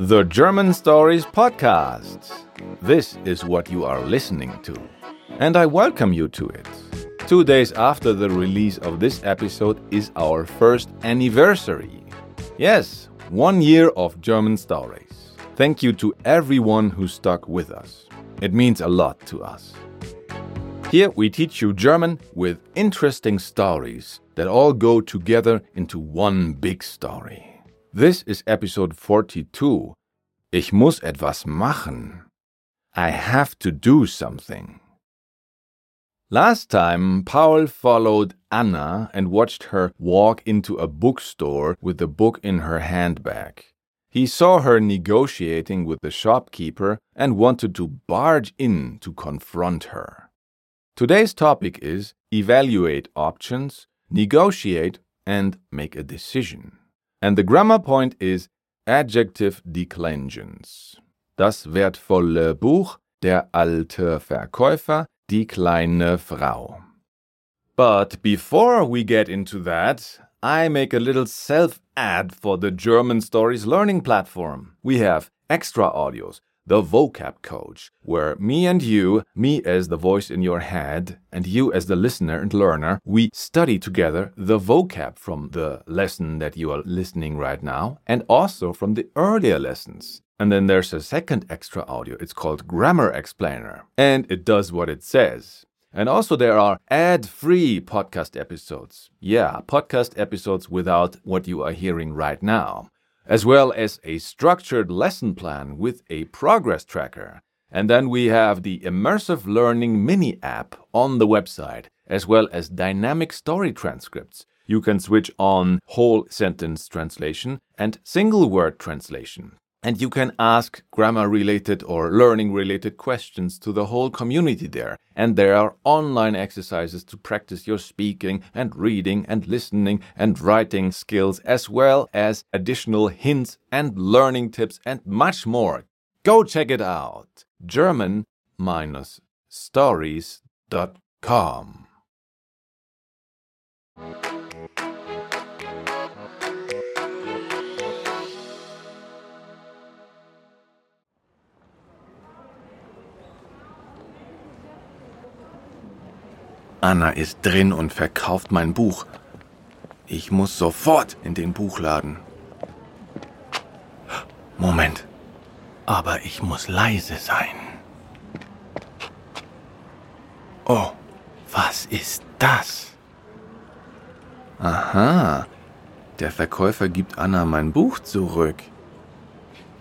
The German Stories Podcast. This is what you are listening to. And I welcome you to it. Two days after the release of this episode is our first anniversary. Yes, one year of German stories. Thank you to everyone who stuck with us. It means a lot to us. Here we teach you German with interesting stories that all go together into one big story. This is episode 42. Ich muss etwas machen. I have to do something. Last time, Paul followed Anna and watched her walk into a bookstore with the book in her handbag. He saw her negotiating with the shopkeeper and wanted to barge in to confront her. Today's topic is evaluate options, negotiate, and make a decision. And the grammar point is adjective declensions. Das wertvolle Buch, der alte Verkäufer, die kleine Frau. But before we get into that, I make a little self ad for the German Stories Learning Platform. We have extra audios, the vocab coach, where me and you, me as the voice in your head, and you as the listener and learner, we study together the vocab from the lesson that you are listening right now, and also from the earlier lessons. And then there's a second extra audio. It's called Grammar Explainer, and it does what it says. And also, there are ad free podcast episodes. Yeah, podcast episodes without what you are hearing right now as well as a structured lesson plan with a progress tracker. And then we have the Immersive Learning mini app on the website, as well as dynamic story transcripts. You can switch on whole sentence translation and single word translation. And you can ask grammar related or learning related questions to the whole community there. And there are online exercises to practice your speaking and reading and listening and writing skills, as well as additional hints and learning tips and much more. Go check it out. German stories.com. Anna ist drin und verkauft mein Buch. Ich muss sofort in den Buchladen. Moment. Aber ich muss leise sein. Oh, was ist das? Aha, der Verkäufer gibt Anna mein Buch zurück.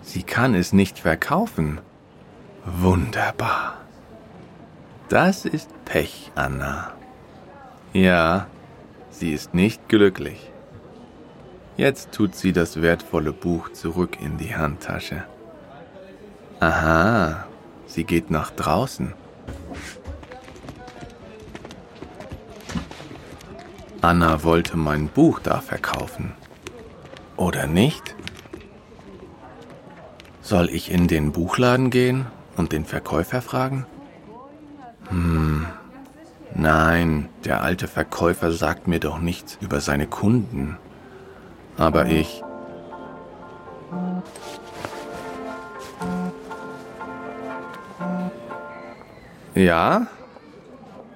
Sie kann es nicht verkaufen. Wunderbar. Das ist Pech, Anna. Ja, sie ist nicht glücklich. Jetzt tut sie das wertvolle Buch zurück in die Handtasche. Aha, sie geht nach draußen. Anna wollte mein Buch da verkaufen. Oder nicht? Soll ich in den Buchladen gehen und den Verkäufer fragen? Hm. Nein, der alte Verkäufer sagt mir doch nichts über seine Kunden. Aber ich. Ja?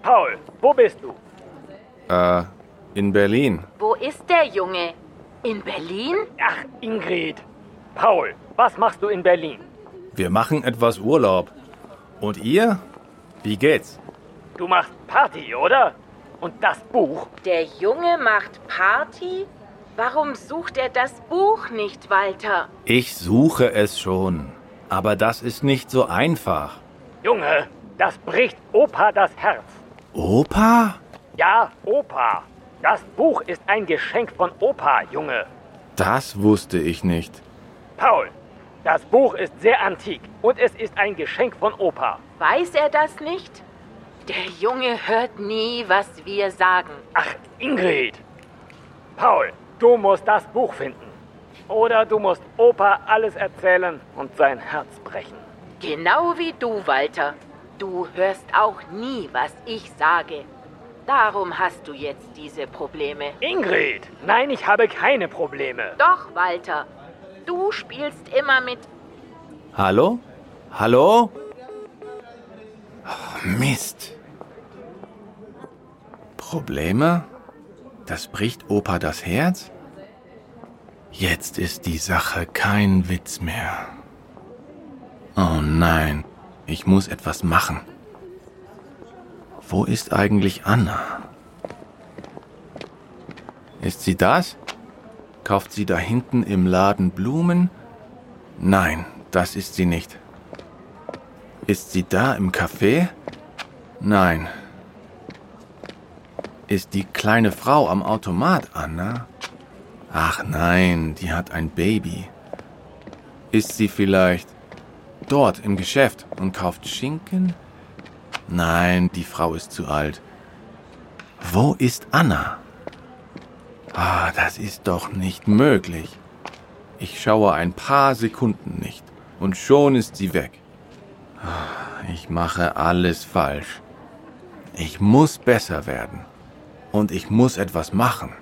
Paul, wo bist du? Äh, in Berlin. Wo ist der Junge? In Berlin? Ach, Ingrid. Paul, was machst du in Berlin? Wir machen etwas Urlaub. Und ihr? Wie geht's? Du machst Party, oder? Und das Buch? Der Junge macht Party? Warum sucht er das Buch nicht, Walter? Ich suche es schon. Aber das ist nicht so einfach. Junge, das bricht Opa das Herz. Opa? Ja, Opa. Das Buch ist ein Geschenk von Opa, Junge. Das wusste ich nicht. Paul, das Buch ist sehr antik und es ist ein Geschenk von Opa. Weiß er das nicht? Der Junge hört nie, was wir sagen. Ach, Ingrid. Paul, du musst das Buch finden. Oder du musst Opa alles erzählen und sein Herz brechen. Genau wie du, Walter. Du hörst auch nie, was ich sage. Darum hast du jetzt diese Probleme. Ingrid, nein, ich habe keine Probleme. Doch, Walter. Du spielst immer mit. Hallo? Hallo? Oh, Mist. Probleme? Das bricht Opa das Herz? Jetzt ist die Sache kein Witz mehr. Oh nein, ich muss etwas machen. Wo ist eigentlich Anna? Ist sie das? Kauft sie da hinten im Laden Blumen? Nein, das ist sie nicht. Ist sie da im Café? Nein. Ist die kleine Frau am Automat, Anna? Ach nein, die hat ein Baby. Ist sie vielleicht dort im Geschäft und kauft Schinken? Nein, die Frau ist zu alt. Wo ist Anna? Ah, das ist doch nicht möglich. Ich schaue ein paar Sekunden nicht und schon ist sie weg. Ah, ich mache alles falsch. Ich muss besser werden. Und ich muss etwas machen.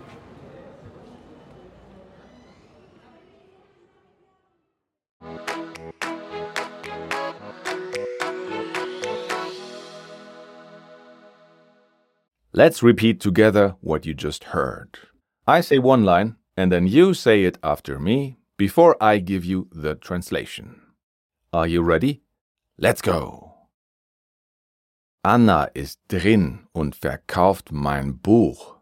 Let's repeat together what you just heard. I say one line, and then you say it after me before I give you the translation. Are you ready? Let's go! Anna ist drin und verkauft mein Buch.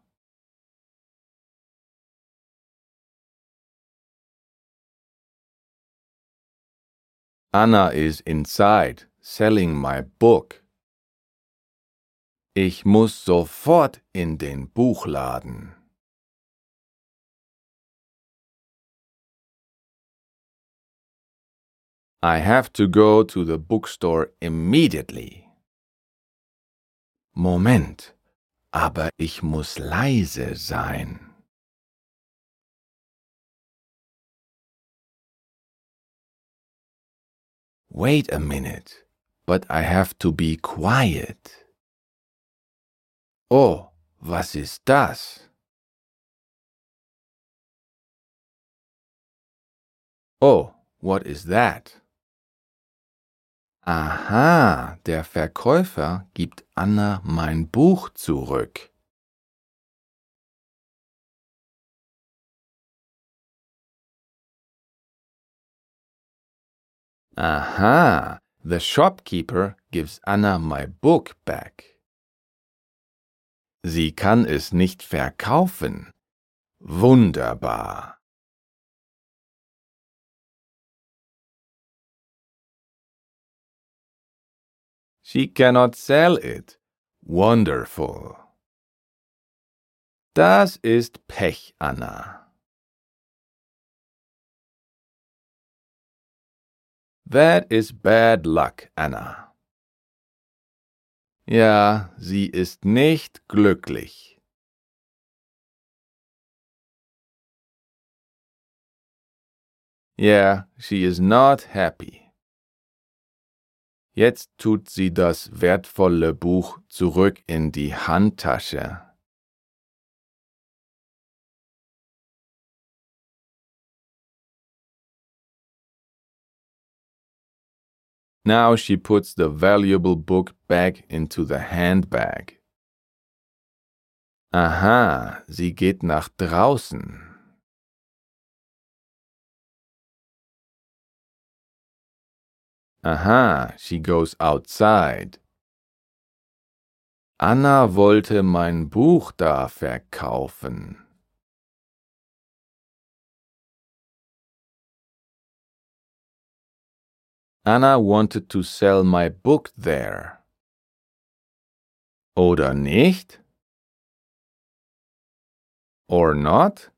Anna is inside selling my book. Ich muss sofort in den Buchladen. I have to go to the bookstore immediately. Moment, aber ich muss leise sein. Wait a minute, but I have to be quiet. Oh, was ist das? Oh, what is that? Aha, der Verkäufer gibt Anna mein Buch zurück. Aha, the shopkeeper gives Anna my book back. Sie kann es nicht verkaufen. Wunderbar. She cannot sell it. Wonderful. Das ist Pech, Anna. That is bad luck, Anna. Ja, sie ist nicht glücklich. Yeah, she is not happy. Jetzt tut sie das wertvolle Buch zurück in die Handtasche. Now she puts the valuable book back into the handbag. Aha, sie geht nach draußen. Aha, she goes outside. Anna wollte mein Buch da verkaufen. Anna wanted to sell my book there. Oder nicht? Or not?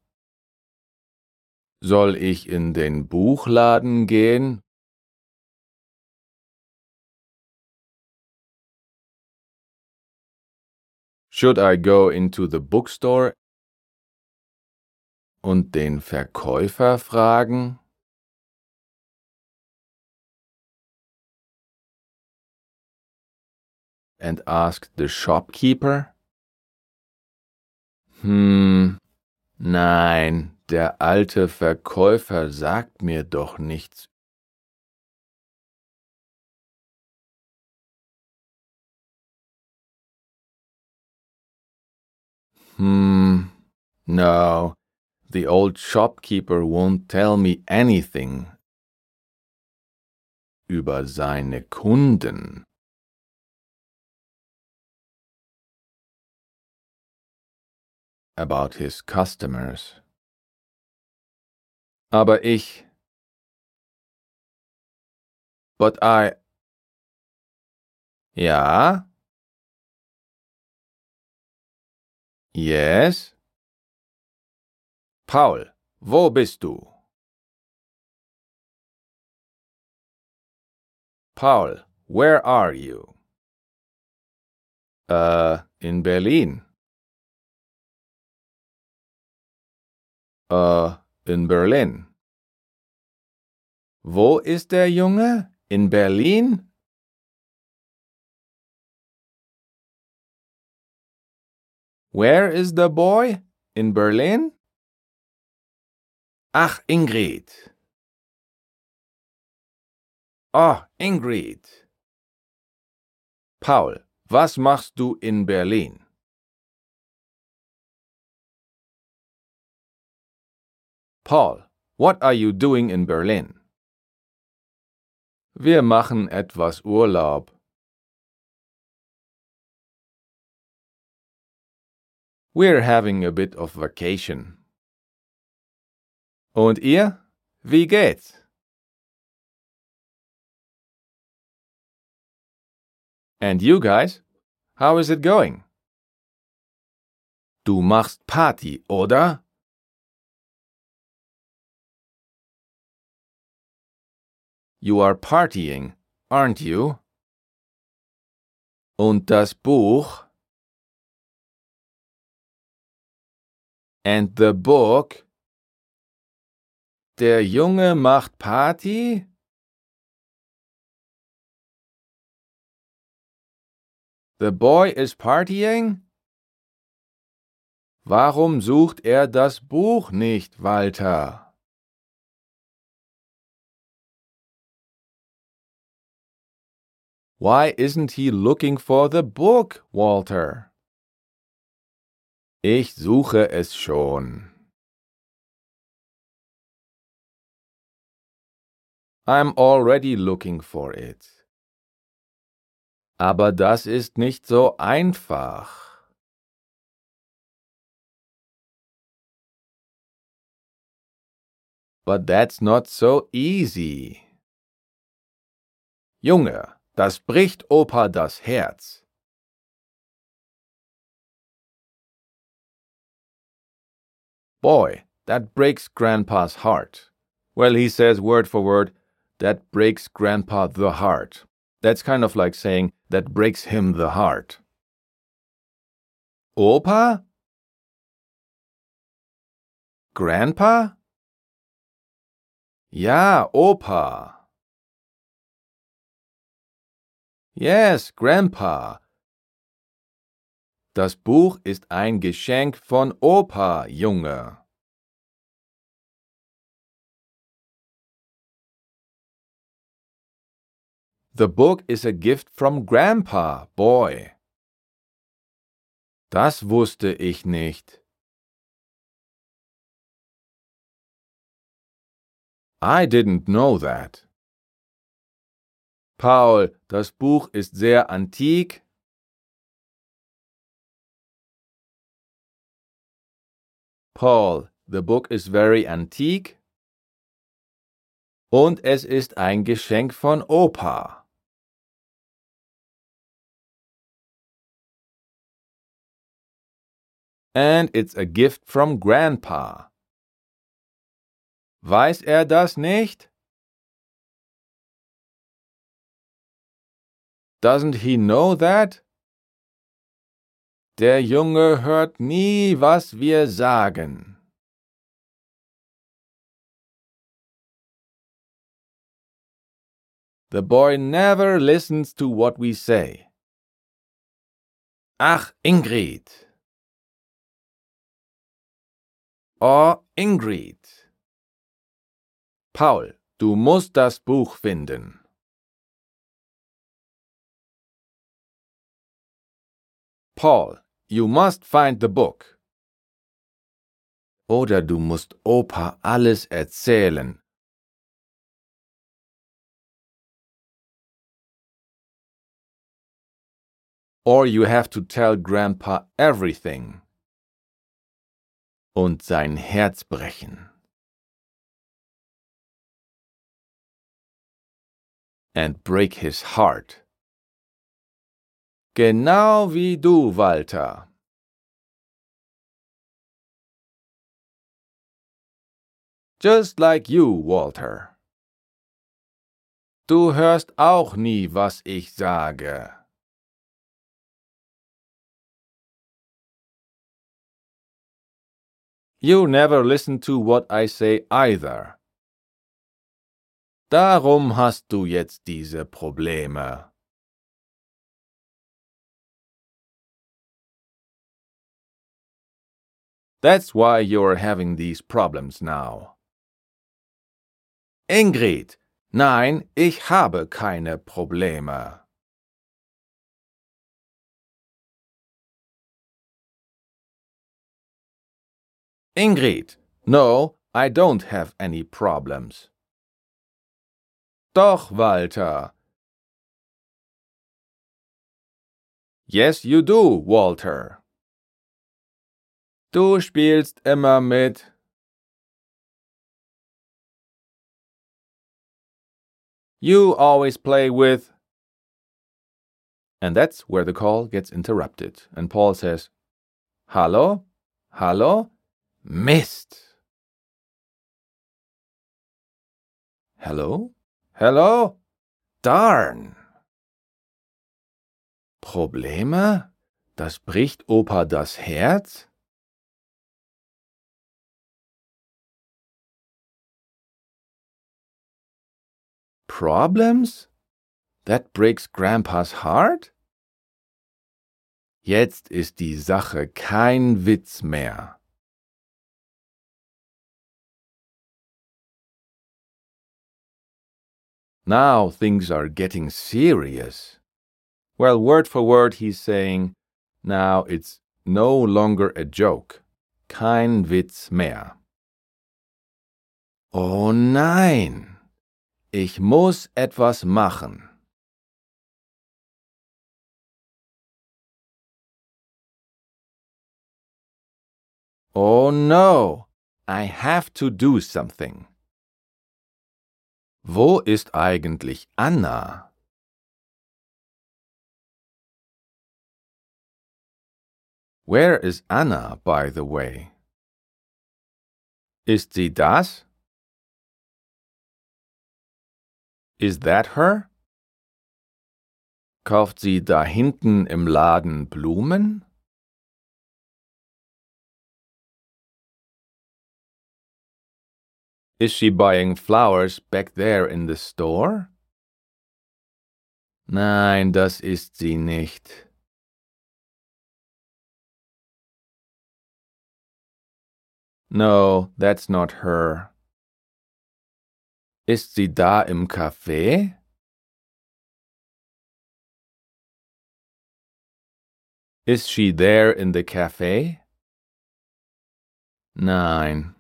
Soll ich in den Buchladen gehen? Should I go into the bookstore und den Verkäufer fragen? and asked the shopkeeper. Hm, nein, Der alte Verkäufer sagt mir doch nichts. Hmm, no, the old shopkeeper won't tell me anything über seine Kunden. About his customers. Aber ich. But I. Ja. Yes. Paul, wo bist du? Paul, where are you? Uh, in Berlin. Uh, in Berlin. Wo ist der Junge? In Berlin? Where is the boy? In Berlin? Ach, Ingrid. Oh, Ingrid. Paul, was machst du in Berlin? Paul, what are you doing in Berlin? Wir machen etwas Urlaub. We're having a bit of vacation. Und ihr? Wie geht's? And you guys? How is it going? Du machst Party, oder? You are partying, aren't you? Und das Buch? And the book? Der Junge macht Party? The boy is partying? Warum sucht er das Buch nicht, Walter? Why isn't he looking for the book, Walter? Ich suche es schon. I'm already looking for it. Aber das ist nicht so einfach. But that's not so easy. Junge, das bricht Opa das Herz. Boy, that breaks Grandpa's heart. Well, he says word for word, that breaks Grandpa the heart. That's kind of like saying, that breaks him the heart. Opa? Grandpa? Ja, Opa. Yes, Grandpa. Das Buch ist ein Geschenk von Opa, Junge. The book is a gift from Grandpa, boy. Das wusste ich nicht. I didn't know that. Paul, das Buch ist sehr antik. Paul, the book is very antique. Und es ist ein Geschenk von Opa. And it's a gift from Grandpa. Weiß er das nicht? Doesn't he know that? Der Junge hört nie, was wir sagen. The boy never listens to what we say. Ach, Ingrid. Oh, Ingrid. Paul, du musst das Buch finden. Paul, you must find the book. Oder du musst Opa alles erzählen. Or you have to tell Grandpa everything. Und sein Herz brechen. And break his heart. Genau wie du, Walter. Just like you, Walter. Du hörst auch nie, was ich sage. You never listen to what I say either. Darum hast du jetzt diese Probleme. That's why you're having these problems now. Ingrid, nein, ich habe keine Probleme. Ingrid, no, I don't have any problems. Doch, Walter. Yes, you do, Walter. Du spielst immer mit. You always play with. And that's where the call gets interrupted. And Paul says, Hallo? Hallo? Mist. Hello? Hello? Darn. Probleme? Das bricht Opa das Herz? Problems? That breaks Grandpa's heart? Jetzt ist die Sache kein Witz mehr. Now things are getting serious. Well, word for word, he's saying, now it's no longer a joke. Kein Witz mehr. Oh nein! Ich muss etwas machen. Oh no! I have to do something. Wo ist eigentlich Anna? Where is Anna, by the way? Ist sie das? Is that her? Kauft sie da hinten im Laden Blumen? Is she buying flowers back there in the store? Nein, das ist sie nicht. No, that's not her. Ist sie da im Café? Is she there in the cafe? Nein.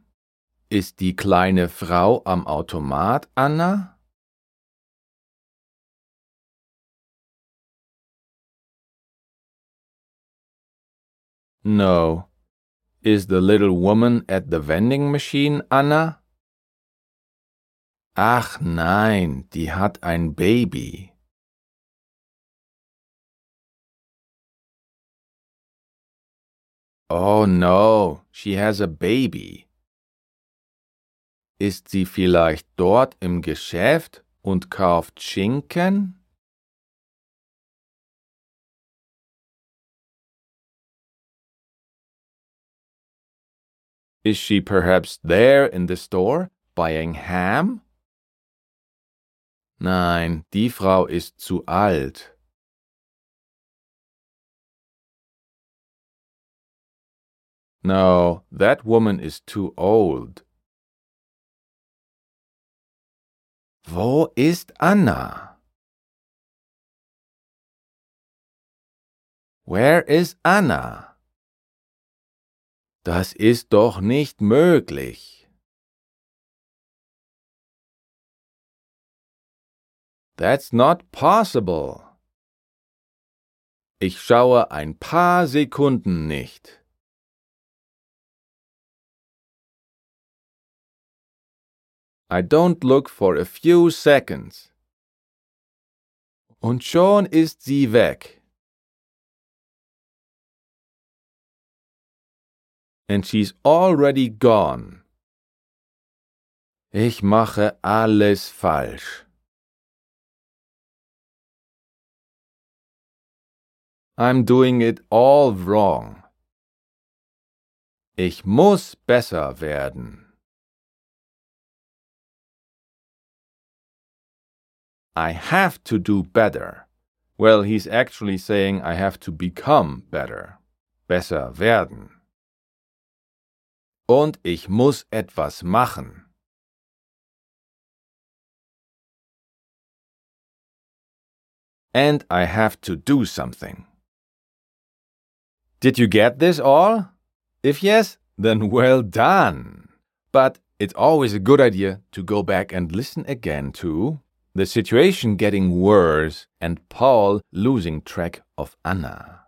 Ist die kleine Frau am Automat, Anna? No. Is the little woman at the vending machine, Anna? Ach nein, die hat ein Baby. Oh no, she has a baby. Ist sie vielleicht dort im Geschäft und kauft Schinken? Is she perhaps there in the store buying ham? Nein, die Frau ist zu alt. No, that woman is too old. Wo ist Anna? Where is Anna? Das ist doch nicht möglich. That's not possible. Ich schaue ein paar Sekunden nicht. I don't look for a few seconds. Und schon ist sie weg. And she's already gone. Ich mache alles falsch. I'm doing it all wrong. Ich muss besser werden. I have to do better. Well, he's actually saying I have to become better. Besser werden. Und ich muss etwas machen. And I have to do something. Did you get this all? If yes, then well done. But it's always a good idea to go back and listen again to the situation getting worse, and Paul losing track of Anna.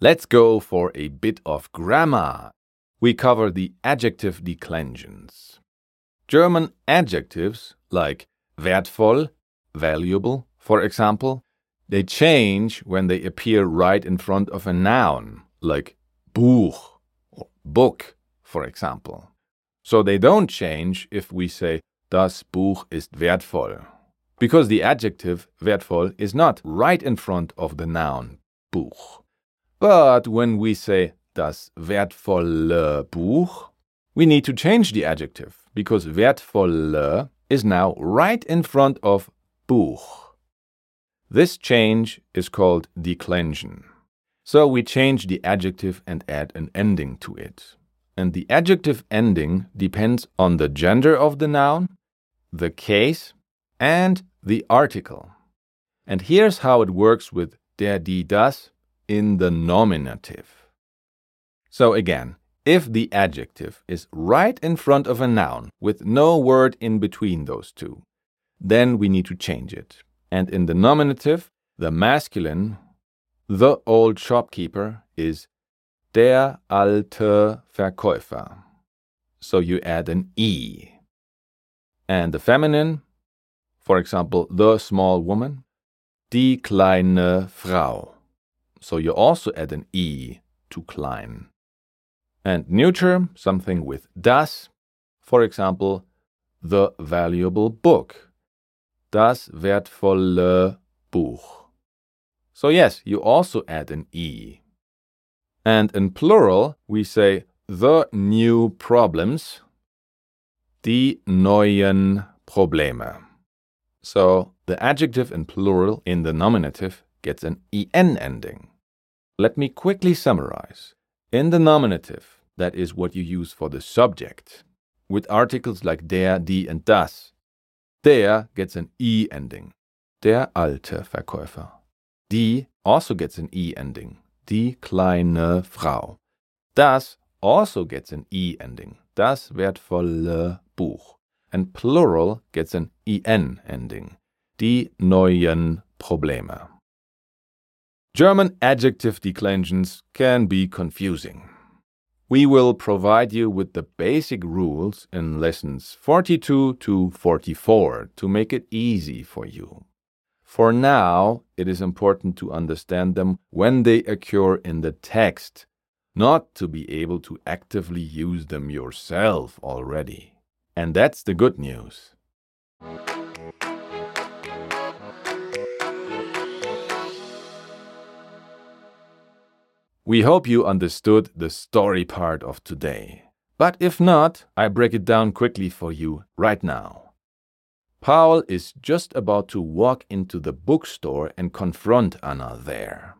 Let's go for a bit of grammar. We cover the adjective declensions. German adjectives like wertvoll, valuable, for example, they change when they appear right in front of a noun, like Buch or book, for example. So they don't change if we say das Buch ist wertvoll, because the adjective wertvoll is not right in front of the noun Buch. But when we say das wertvolle Buch, we need to change the adjective because wertvolle is now right in front of Buch. This change is called declension. So we change the adjective and add an ending to it. And the adjective ending depends on the gender of the noun, the case, and the article. And here's how it works with der, die, das in the nominative. So again, if the adjective is right in front of a noun with no word in between those two, then we need to change it. And in the nominative, the masculine the old shopkeeper is der alte Verkäufer. So you add an E. And the feminine, for example, the small woman, die kleine Frau. So you also add an E to klein. And neuter, something with das, for example, the valuable book, das wertvolle Buch. So, yes, you also add an E. And in plural, we say the new problems, die neuen Probleme. So, the adjective in plural in the nominative gets an en ending. Let me quickly summarize. In the nominative, that is what you use for the subject, with articles like der, die, and das, der gets an e ending. Der alte Verkäufer. Die also gets an E ending. Die kleine Frau. Das also gets an E ending. Das wertvolle Buch. And plural gets an EN ending. Die neuen Probleme. German adjective declensions can be confusing. We will provide you with the basic rules in lessons 42 to 44 to make it easy for you. For now, it is important to understand them when they occur in the text, not to be able to actively use them yourself already. And that's the good news. We hope you understood the story part of today. But if not, I break it down quickly for you right now. Paul is just about to walk into the bookstore and confront Anna there.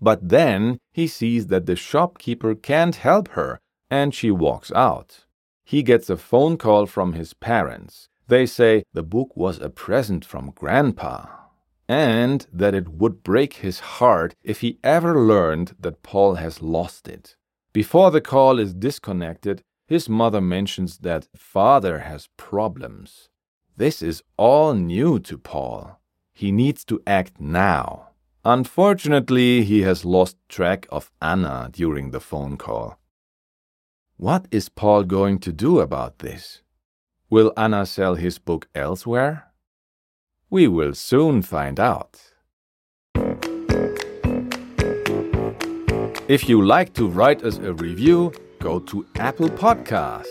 But then he sees that the shopkeeper can't help her and she walks out. He gets a phone call from his parents. They say the book was a present from Grandpa and that it would break his heart if he ever learned that Paul has lost it. Before the call is disconnected, his mother mentions that father has problems. This is all new to Paul. He needs to act now. Unfortunately, he has lost track of Anna during the phone call. What is Paul going to do about this? Will Anna sell his book elsewhere? We will soon find out. If you like to write us a review, go to Apple Podcasts.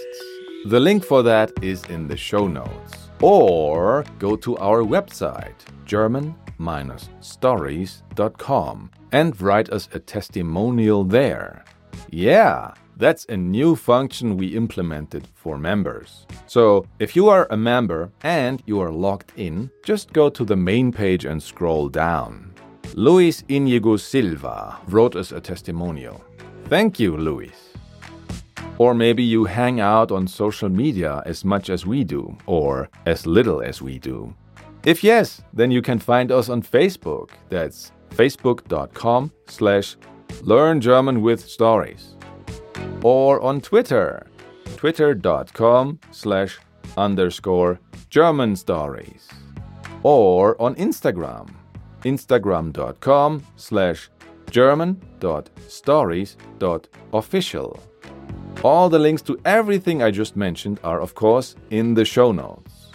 The link for that is in the show notes. Or go to our website, German-stories.com, and write us a testimonial there. Yeah, that's a new function we implemented for members. So, if you are a member and you are logged in, just go to the main page and scroll down. Luis Inigo Silva wrote us a testimonial. Thank you, Luis. Or maybe you hang out on social media as much as we do, or as little as we do. If yes, then you can find us on Facebook. That's facebook.com slash learn German with stories or on Twitter, twitter.com slash underscore German stories, or on Instagram, instagram.com slash german.stories.official. All the links to everything I just mentioned are, of course, in the show notes.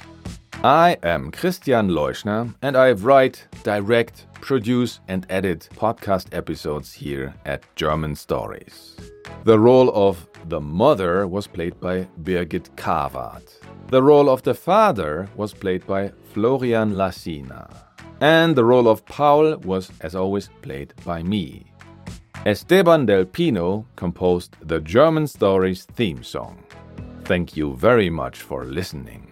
I am Christian Leuschner and I write, direct, produce, and edit podcast episodes here at German Stories. The role of the mother was played by Birgit Kawat. The role of the father was played by Florian Lassina. And the role of Paul was, as always, played by me. Esteban del Pino composed the German Stories theme song. Thank you very much for listening.